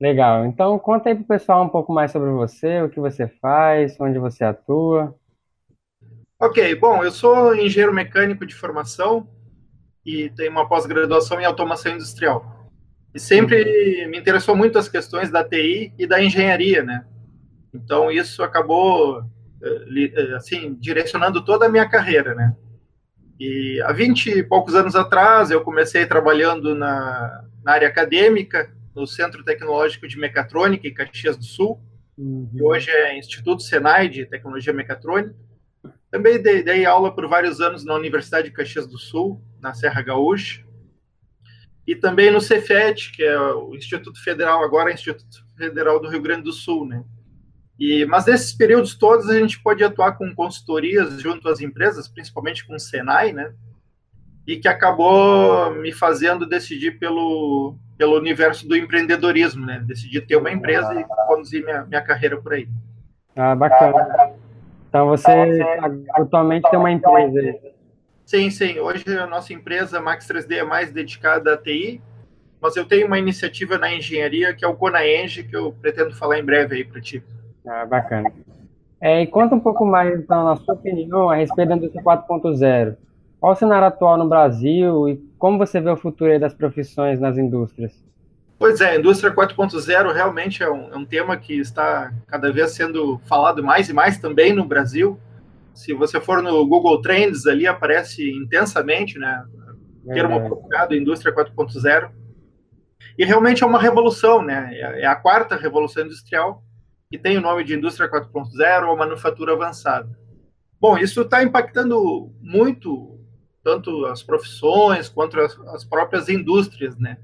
Legal. Então, conta aí pro pessoal um pouco mais sobre você, o que você faz, onde você atua. Ok, bom, eu sou engenheiro mecânico de formação e tenho uma pós-graduação em automação industrial. E sempre me interessou muito as questões da TI e da engenharia, né? Então, isso acabou, eh, eh, assim, direcionando toda a minha carreira, né? E há 20 e poucos anos atrás, eu comecei trabalhando na, na área acadêmica, no Centro Tecnológico de Mecatrônica, em Caxias do Sul, uhum. que hoje é Instituto Senai de Tecnologia Mecatrônica. Também dei, dei, aula por vários anos na Universidade de Caxias do Sul, na Serra Gaúcha, e também no Cefet, que é o Instituto Federal, agora é Instituto Federal do Rio Grande do Sul, né? E, mas nesses períodos todos a gente pode atuar com consultorias junto às empresas, principalmente com o Senai, né? E que acabou me fazendo decidir pelo, pelo universo do empreendedorismo, né? Decidi ter uma empresa e conduzir minha, minha carreira por aí. Ah, bacana. Então você atualmente tem uma empresa. Sim, sim. Hoje a nossa empresa Max 3D é mais dedicada à TI, mas eu tenho uma iniciativa na engenharia que é o Conaeng, que eu pretendo falar em breve aí para ti. Ah, bacana. É, e conta um pouco mais, então, na sua opinião, a respeito da indústria 4.0. Qual o cenário atual no Brasil e como você vê o futuro das profissões nas indústrias? Pois é, a indústria 4.0 realmente é um, é um, tema que está cada vez sendo falado mais e mais também no Brasil. Se você for no Google Trends, ali aparece intensamente, né? O termo procurado, indústria 4.0. E realmente é uma revolução, né? É, é a quarta revolução industrial que tem o nome de Indústria 4.0 ou Manufatura Avançada. Bom, isso está impactando muito tanto as profissões quanto as, as, próprias indústrias, né?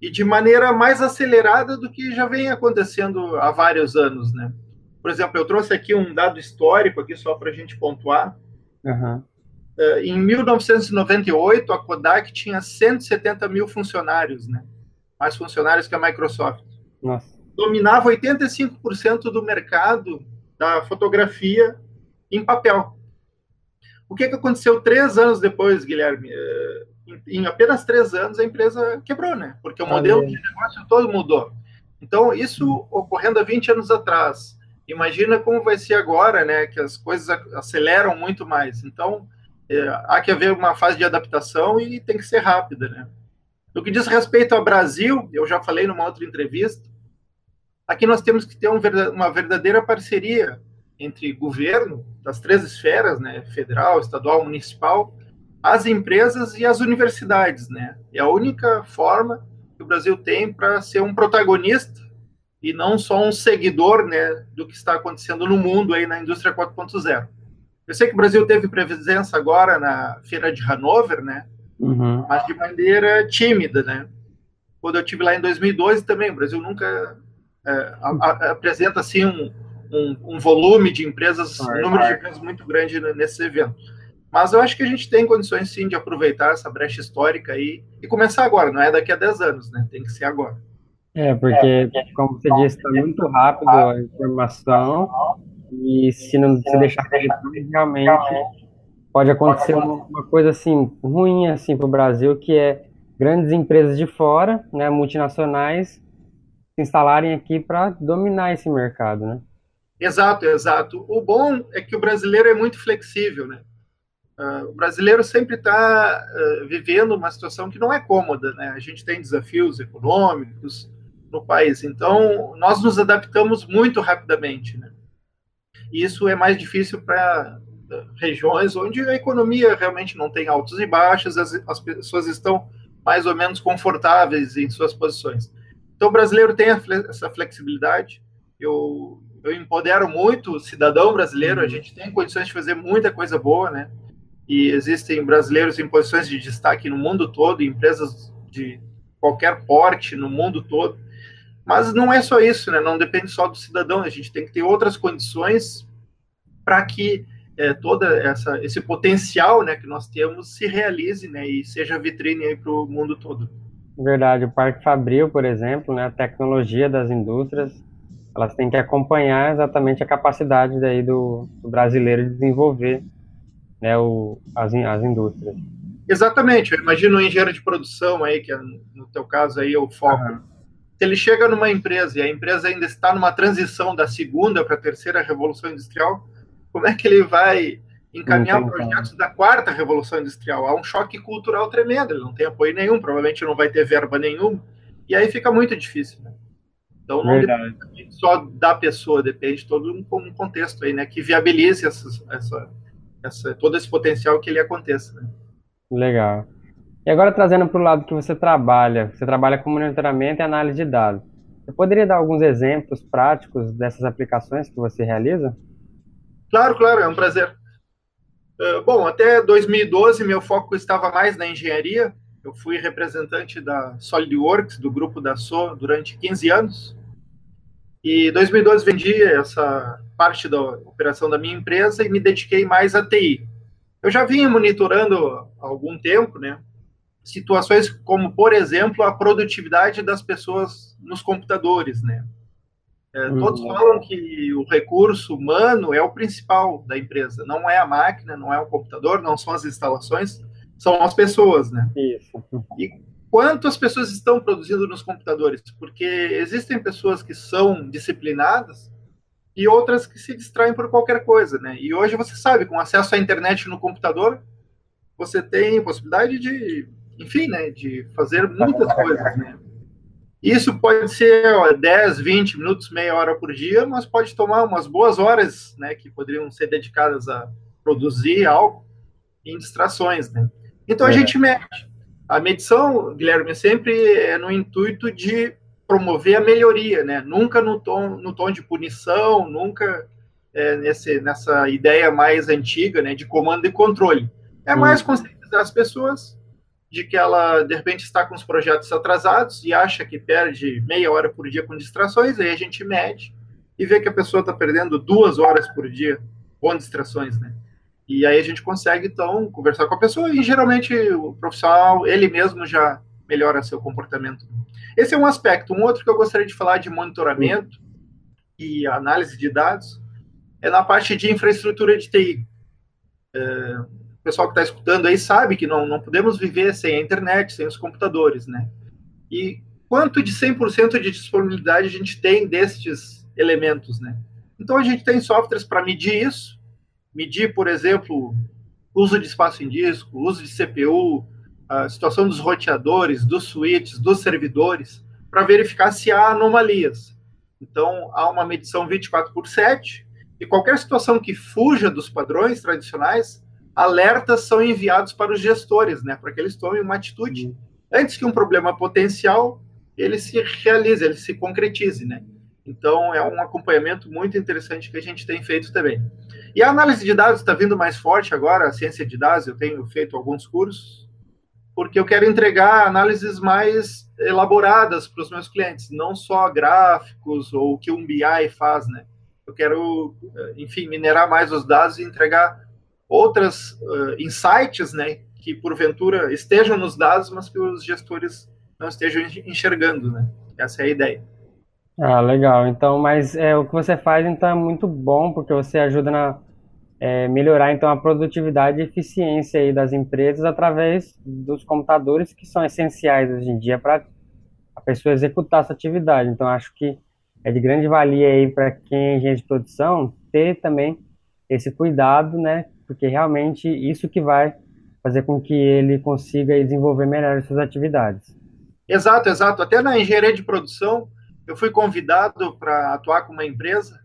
E de maneira mais acelerada do que já vem acontecendo há vários anos, né? Por exemplo, eu trouxe aqui um dado histórico aqui só para a gente pontuar. Uhum. Em 1998, a Kodak tinha 170 mil funcionários, né? Mais funcionários que a Microsoft. Nossa dominava 85% do mercado da fotografia em papel. O que, que aconteceu três anos depois, Guilherme? Eh, em apenas três anos a empresa quebrou, né? Porque o modelo de negócio todo mudou. Então, isso ocorrendo há 20 anos atrás. Imagina como vai ser agora, né? Que as coisas aceleram muito mais. Então, é, há que haver uma fase de adaptação e tem que ser rápida, né? No que diz respeito ao Brasil, eu já falei numa outra entrevista, Aqui nós temos que ter um, uma verdadeira parceria entre governo, das três esferas, né, federal, estadual, municipal, as empresas e as universidades, né? É a única forma que o Brasil tem para ser um protagonista e não só um seguidor, né, do que está acontecendo no mundo aí na indústria 4.0. Eu sei que o Brasil teve presença agora na feira de Hanover, né? Uhum. Mas de maneira tímida, né? Quando eu tive lá em 2012 também, o Brasil nunca é, a, a, apresenta assim um, um, um, volume de empresas, um número de empresas muito grande nesse evento. Mas eu acho que a gente tem condições sim de aproveitar essa brecha histórica aí e começar agora, não é daqui a 10 anos, né? Tem que ser agora. É, porque, como você disse, está muito rápido a informação e se não se deixar realmente pode acontecer uma, uma, coisa assim ruim assim para o Brasil, que é grandes empresas de fora, né, multinacionais, se instalarem aqui para dominar esse mercado, né? Exato, exato. O bom é que o brasileiro é muito flexível, né? Uh, o brasileiro sempre está uh, ah, vivendo uma situação que não é cômoda, né? A gente tem desafios econômicos no país, então nós nos adaptamos muito rapidamente, né? E isso é mais difícil para uh, regiões onde a economia realmente não tem altos e baixos, as, as pessoas estão mais ou menos confortáveis em suas posições. Então, o brasileiro tem essa flexibilidade. Eu, eu empodero muito o cidadão brasileiro. A uhum. gente tem condições de fazer muita coisa boa, né? E existem brasileiros em posições de destaque no mundo todo, empresas de qualquer porte no mundo todo. Mas não é só isso, né? Não depende só do cidadão. A gente tem que ter outras condições para que é, toda essa esse potencial, né, que nós temos se realize, né, e seja vitrine para o mundo todo. Verdade, o Parque Fabril, por exemplo, né, a tecnologia das indústrias, elas têm que acompanhar exatamente a capacidade daí do, do brasileiro de desenvolver né, o, as, as indústrias. Exatamente, eu imagino o engenheiro de produção aí, que é, no teu caso aí é o foco. Uhum. Se ele chega numa empresa e a empresa ainda está numa transição da segunda para a terceira revolução industrial, como é que ele vai encaminhar projetos da quarta revolução industrial? Há um choque cultural tremendo, ele não tem apoio nenhum, provavelmente não vai ter verba nenhuma, e aí fica muito difícil. Né? Então não Verdade. depende só da pessoa, depende de todo um, um contexto aí, né, que viabilize essa, essa, essa, todo esse potencial que ele aconteça. Né? Legal. E agora trazendo para o lado que você trabalha, você trabalha com monitoramento e análise de dados. Você poderia dar alguns exemplos práticos dessas aplicações que você realiza? Claro, claro, é um prazer. Uh, bom, até 2012 meu foco estava mais na engenharia. Eu fui representante da SolidWorks, do grupo da SO, durante 15 anos. E em 2012 vendi essa parte da operação da minha empresa e me dediquei mais à TI. Eu já vinha monitorando há algum tempo, né? situações como, por exemplo, a produtividade das pessoas nos computadores, né? É. Todos falam que o recurso humano é o principal da empresa, não é a máquina, não é o computador, não são as instalações, são as pessoas, né? Isso. E quanto as pessoas estão produzindo nos computadores? Porque existem pessoas que são disciplinadas e outras que se distraem por qualquer coisa, né? E hoje você sabe, com acesso à internet no computador, você tem possibilidade de enfim, né, de fazer muitas coisas, né? Isso pode ser ó, 10, 20 minutos, meia hora por dia, mas pode tomar umas boas horas, né, que poderiam ser dedicadas a produzir algo em distrações, né? Então a é. gente mede. A medição, Guilherme, sempre é no intuito de promover a melhoria, né? Nunca no tom, no tom de punição, nunca é, nesse, nessa ideia mais antiga, né, de comando e controle. É mais conscientizar as pessoas de que ela, de repente, está com os projetos atrasados e acha que perde meia hora por dia com distrações, aí a gente mede e vê que a pessoa está perdendo duas horas por dia com distrações, né? E aí a gente consegue, então, conversar com a pessoa e, geralmente, o profissional, ele mesmo já melhora seu comportamento. Esse é um aspecto. Um outro que eu gostaria de falar de monitoramento e análise de dados é na parte de infraestrutura de TI. É, pessoal que está escutando aí sabe que não, não podemos viver sem a internet, sem os computadores, né? E quanto de 100% de disponibilidade a gente tem destes elementos, né? Então a gente tem softwares para medir isso, medir, por exemplo, uso de espaço em disco, uso de CPU, a situação dos roteadores, dos switches, dos servidores, para verificar se há anomalias. Então há uma medição 24 por 7 e qualquer situação que fuja dos padrões tradicionais alertas são enviados para os gestores, né, para que eles tomem uma atitude uhum. antes que um problema potencial ele se realize, ele se concretize, né? Então é um acompanhamento muito interessante que a gente tem feito também. E a análise de dados está vindo mais forte agora, a ciência de dados, eu tenho feito alguns cursos, porque eu quero entregar análises mais elaboradas para os meus clientes, não só gráficos ou o que um BI faz, né? Eu quero, enfim, minerar mais os dados e entregar outras uh, insights, né, que porventura estejam nos dados, mas que os gestores não estejam enxergando, né? Essa é a ideia. Ah, legal. Então, mas é, o que você faz então é muito bom porque você ajuda na é, melhorar então a produtividade e eficiência aí das empresas através dos computadores que são essenciais hoje em dia para a pessoa executar essa atividade. Então, acho que é de grande valia aí para quem é engenheiro de produção ter também esse cuidado, né, porque realmente isso que vai fazer com que ele consiga desenvolver melhor as suas atividades. Exato, exato. Até na engenharia de produção, eu fui convidado para atuar com uma empresa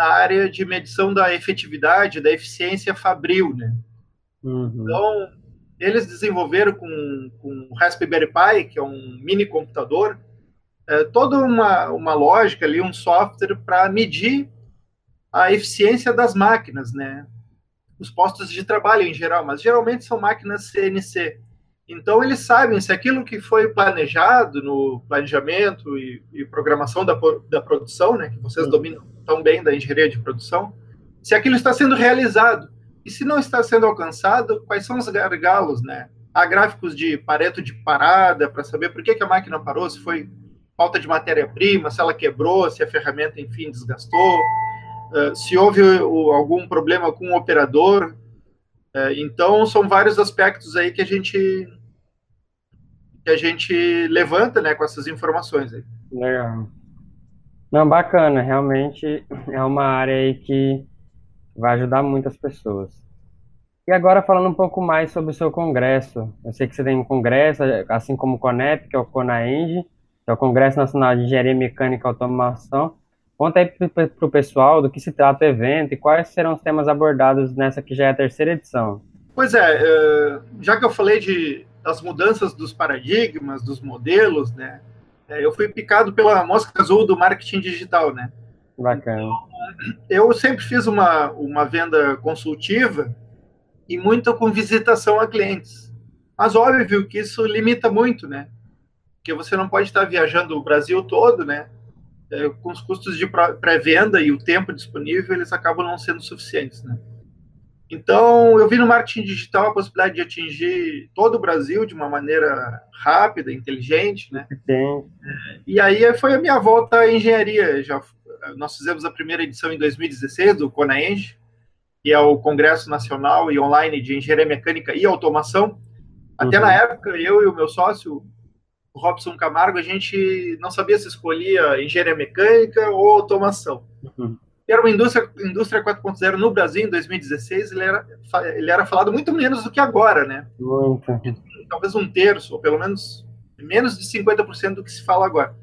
na área de medição da efetividade, da eficiência fabril, né? Uhum. Então, eles desenvolveram com, com o Raspberry Pi, que é um mini computador, é, toda uma, uma lógica ali, um software para medir a eficiência das máquinas, né? os postos de trabalho em geral, mas geralmente são máquinas CNC. Então, eles sabem se aquilo que foi planejado no planejamento e, e programação da, da produção, né, que vocês dominam tão bem da engenharia de produção, se aquilo está sendo realizado. E se não está sendo alcançado, quais são os gargalos, né? Há gráficos de pareto de parada para saber por que, que a máquina parou, se foi falta de matéria-prima, se ela quebrou, se a ferramenta, enfim, desgastou. Se houve algum problema com o operador. Uh, então, são vários aspectos aí que a gente que a gente levanta né, com essas informações aí. Legal. Não, bacana, realmente é uma área aí que vai ajudar muitas pessoas. E agora falando um pouco mais sobre o seu congresso. Eu sei que você tem um congresso, assim como o CONEP, que é o CONAENG, que é o Congresso Nacional de Engenharia Mecânica e Automação. Conta aí para o pessoal do que se trata o evento e quais serão os temas abordados nessa que já é a terceira edição. Pois é, é já que eu falei de, das mudanças dos paradigmas, dos modelos, né? É, eu fui picado pela mosca azul do marketing digital, né? Bacana. Eu sempre fiz uma, uma venda consultiva e muito com visitação a clientes. Mas óbvio que isso limita muito, né? Porque você não pode estar viajando o Brasil todo, né? É, com os custos de pré-venda e o tempo disponível, eles acabam não sendo suficientes, né? Então, eu vi no marketing digital a possibilidade de atingir todo o Brasil de uma maneira rápida, inteligente, né? Sim. E aí foi a minha volta à engenharia. Já, nós fizemos a primeira edição em 2016 do CONAENG, que é o Congresso Nacional e Online de Engenharia Mecânica e Automação. Até uhum. na época, eu e o meu sócio, o Robson Camargo, a gente não sabia se escolhia engenharia mecânica ou automação. Uhum. Era uma indústria, indústria 4.0 no Brasil em 2016, ele era, ele era falado muito menos do que agora, né? Muito. Talvez um terço, ou pelo menos menos de 50% do que se fala agora.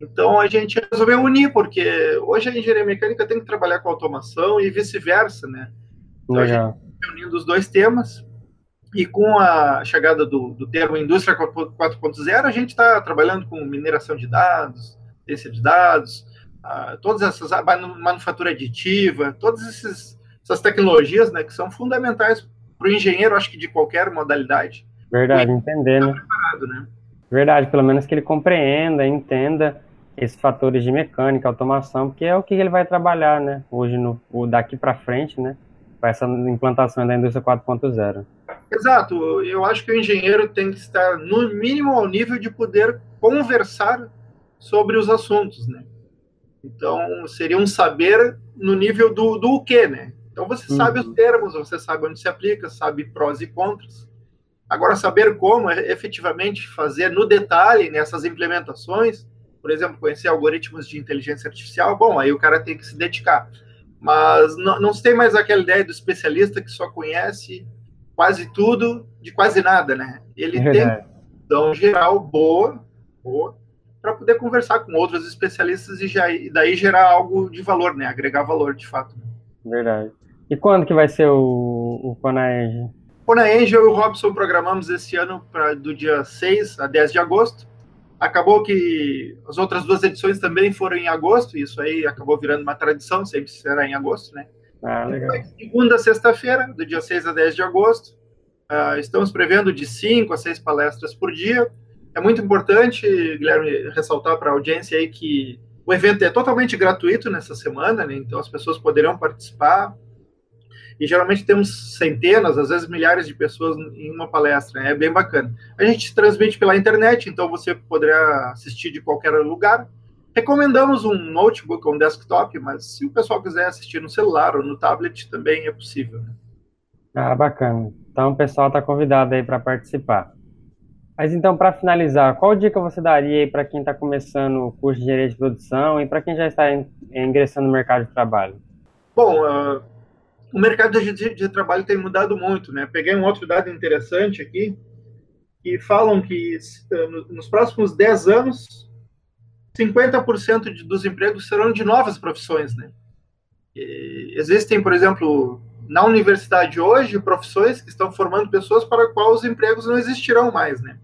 Então a gente resolveu unir, porque hoje a engenharia mecânica tem que trabalhar com automação e vice-versa, né? Então Legal. a gente unindo os dois temas e com a chegada do, do termo indústria 4.0, a gente está trabalhando com mineração de dados, ciência de dados, uh, todas essas manufatura aditiva, todas esses, essas tecnologias, né, que são fundamentais para o engenheiro, acho que de qualquer modalidade. Verdade, entender, né? né? Verdade, pelo menos que ele compreenda, entenda esses fatores de mecânica, automação, porque é o que ele vai trabalhar, né? Hoje, no, daqui para frente, né? Para essa implantação da indústria 4.0. Exato. Eu acho que o engenheiro tem que estar, no mínimo, ao nível de poder conversar sobre os assuntos, né? Então, seria um saber no nível do, do o quê, né? Então, você uhum. sabe os termos, você sabe onde se aplica, sabe prós e contras. Agora, saber como é efetivamente fazer no detalhe nessas implementações, por exemplo, conhecer algoritmos de inteligência artificial, bom, aí o cara tem que se dedicar. Mas não, não se tem mais aquela ideia do especialista que só conhece quase tudo de quase nada, né? Ele é tem uma geral boa, boa para poder conversar com outros especialistas e, já, e daí gerar algo de valor, né? Agregar valor, de fato. Verdade. E quando que vai ser o, o Conaenge? Conaenge, eu e o Robson programamos esse ano para do dia 6 a 10 de agosto. Acabou que as outras duas edições também foram em agosto, e isso aí acabou virando uma tradição, sempre será em agosto, né? Ah, legal. Segunda, sexta-feira, do dia 6 a 10 de agosto. Uh, estamos prevendo de 5 a 6 palestras por dia. É muito importante, Guilherme, ressaltar para a audiência aí que o evento é totalmente gratuito nessa semana, né? então as pessoas poderão participar e geralmente temos centenas, às vezes milhares de pessoas em uma palestra, né? é bem bacana. A gente transmite pela internet, então você poderá assistir de qualquer lugar. Recomendamos um notebook ou um desktop, mas se o pessoal quiser assistir no celular ou no tablet, também é possível. Né? Ah, bacana. Então o pessoal está convidado aí para participar. Mas então, para finalizar, qual dica você daria para quem está começando o curso de engenharia de produção e para quem já está ingressando no mercado de trabalho? Bom, uh, o mercado de, de, trabalho tem mudado muito, né? Peguei um outro dado interessante aqui, que falam que uh, nos próximos 10 anos, 50% de, dos empregos serão de novas profissões, né? E existem, por exemplo, na universidade hoje, profissões que estão formando pessoas para quais os empregos não existirão mais, né?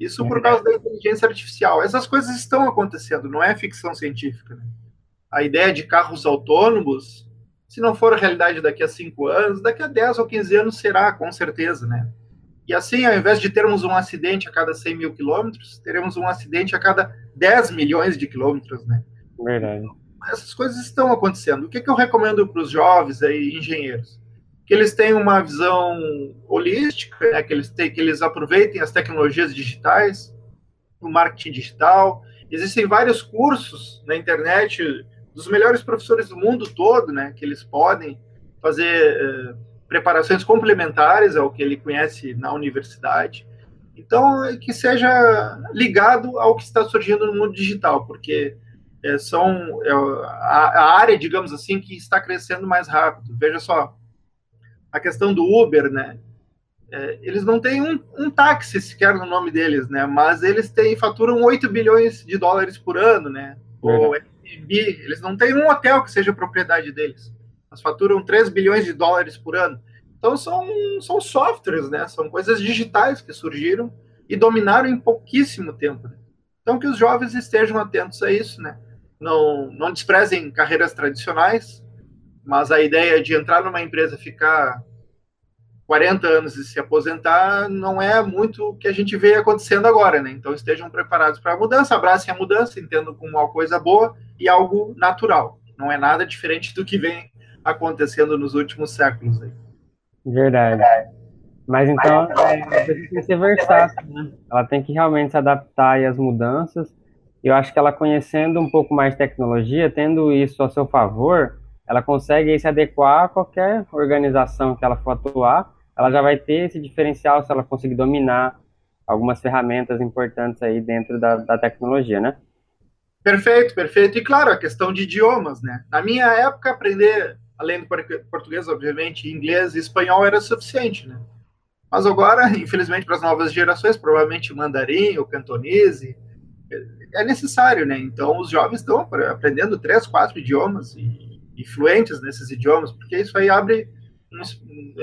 Isso por causa da inteligência artificial. Essas coisas estão acontecendo, não é ficção científica. Né? A ideia de carros autônomos se não for realidade daqui a cinco anos, daqui a 10 ou 15 anos será, com certeza, né? E assim, ao invés de termos um acidente a cada 100 mil quilômetros, teremos um acidente a cada 10 milhões de quilômetros, né? Verdade. Essas coisas estão acontecendo. O que, que eu recomendo para os jovens aí, engenheiros? Que eles tenham uma visão holística, né? que, eles tenham, que eles aproveitem as tecnologias digitais, o marketing digital. Existem vários cursos na internet dos melhores professores do mundo todo, né, que eles podem fazer uh, preparações complementares ao que ele conhece na universidade. Então, que seja ligado ao que está surgindo no mundo digital, porque é, são é, a, a, área, digamos assim, que está crescendo mais rápido. Veja só, a questão do Uber, né? É, eles não têm um, um, táxi sequer no nome deles, né? Mas eles têm, faturam 8 bilhões de dólares por ano, né? Ou Airbnb, eles não têm um hotel que seja propriedade deles. Eles faturam 3 bilhões de dólares por ano. Então são, são softwares, né? São coisas digitais que surgiram e dominaram em pouquíssimo tempo. Né? Então que os jovens estejam atentos a isso, né? Não, não desprezem carreiras tradicionais, mas a ideia de entrar numa empresa, ficar 40 anos e se aposentar não é muito o que a gente vê acontecendo agora, né? Então estejam preparados para a mudança, abracem a mudança, entendam como uma coisa boa e algo natural. Não é nada diferente do que vem acontecendo nos últimos séculos aí. Verdade. Mas então, é, tem que ser versátil, né? Ela tem que realmente se adaptar às mudanças. Eu acho que ela conhecendo um pouco mais de tecnologia, tendo isso a seu favor, ela consegue se adequar a qualquer organização que ela for atuar ela já vai ter esse diferencial se ela conseguir dominar algumas ferramentas importantes aí dentro da, da tecnologia, né? Perfeito, perfeito. E claro, a questão de idiomas, né? Na minha época, aprender, além do português, obviamente, inglês e espanhol era suficiente, né? Mas agora, infelizmente, para as novas gerações, provavelmente mandarim ou cantonese é necessário, né? Então, os jovens estão aprendendo três, quatro idiomas e, e fluentes nesses idiomas, porque isso aí abre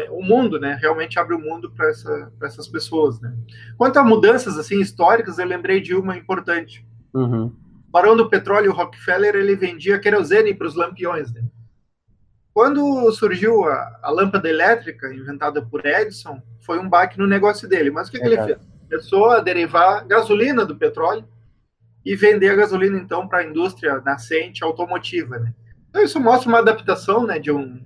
o mundo, né? Realmente abre o mundo para essa, essas pessoas, né? Quanto a mudanças assim históricas, eu lembrei de uma importante. Uhum. O barão do petróleo Rockefeller ele vendia querosene para os lampiões. Né? Quando surgiu a, a, lâmpada elétrica inventada por Edison, foi um baque no negócio dele. Mas o que, é que ele fez? Começou a derivar gasolina do petróleo e vender a gasolina então para a indústria nascente automotiva. Né? Então isso mostra uma adaptação, né, de um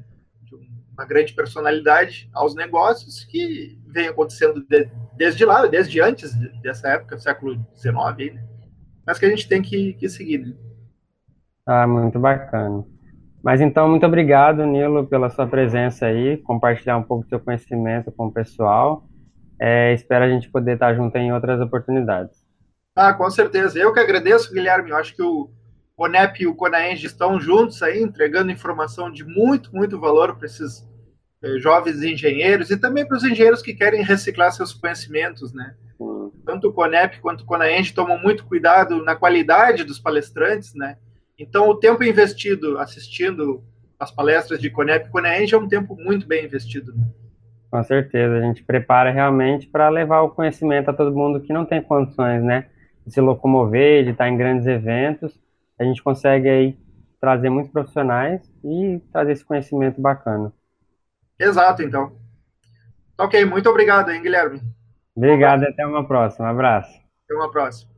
uma grande personalidade aos negócios que vem acontecendo de, desde lá, desde antes dessa época, século XIX, né? mas que a gente tem que, que seguir. Né? Ah, muito bacana. Mas então, muito obrigado, Nilo, pela sua presença aí, compartilhar um pouco do seu conhecimento com o pessoal. É, espero a gente poder estar junto em outras oportunidades. Ah, com certeza. Eu que agradeço, Guilherme. Eu acho que o Conep e o Conaeng estão juntos aí, entregando informação de muito, muito valor para esses eh, jovens engenheiros e também para os engenheiros que querem reciclar seus conhecimentos, né? Tanto o Conep quanto o Conaeng tomam muito cuidado na qualidade dos palestrantes, né? Então, o tempo investido assistindo as palestras de Conep e Conaeng é um tempo muito bem investido. Né? Com certeza, a gente prepara realmente para levar o conhecimento a todo mundo que não tem condições, né? De se locomover, de estar em grandes eventos. A gente consegue aí trazer muitos profissionais e trazer esse conhecimento bacana. Exato, então. Ok, muito obrigado, hein, Guilherme. Obrigado, um até uma próxima. Um abraço. Até uma próxima.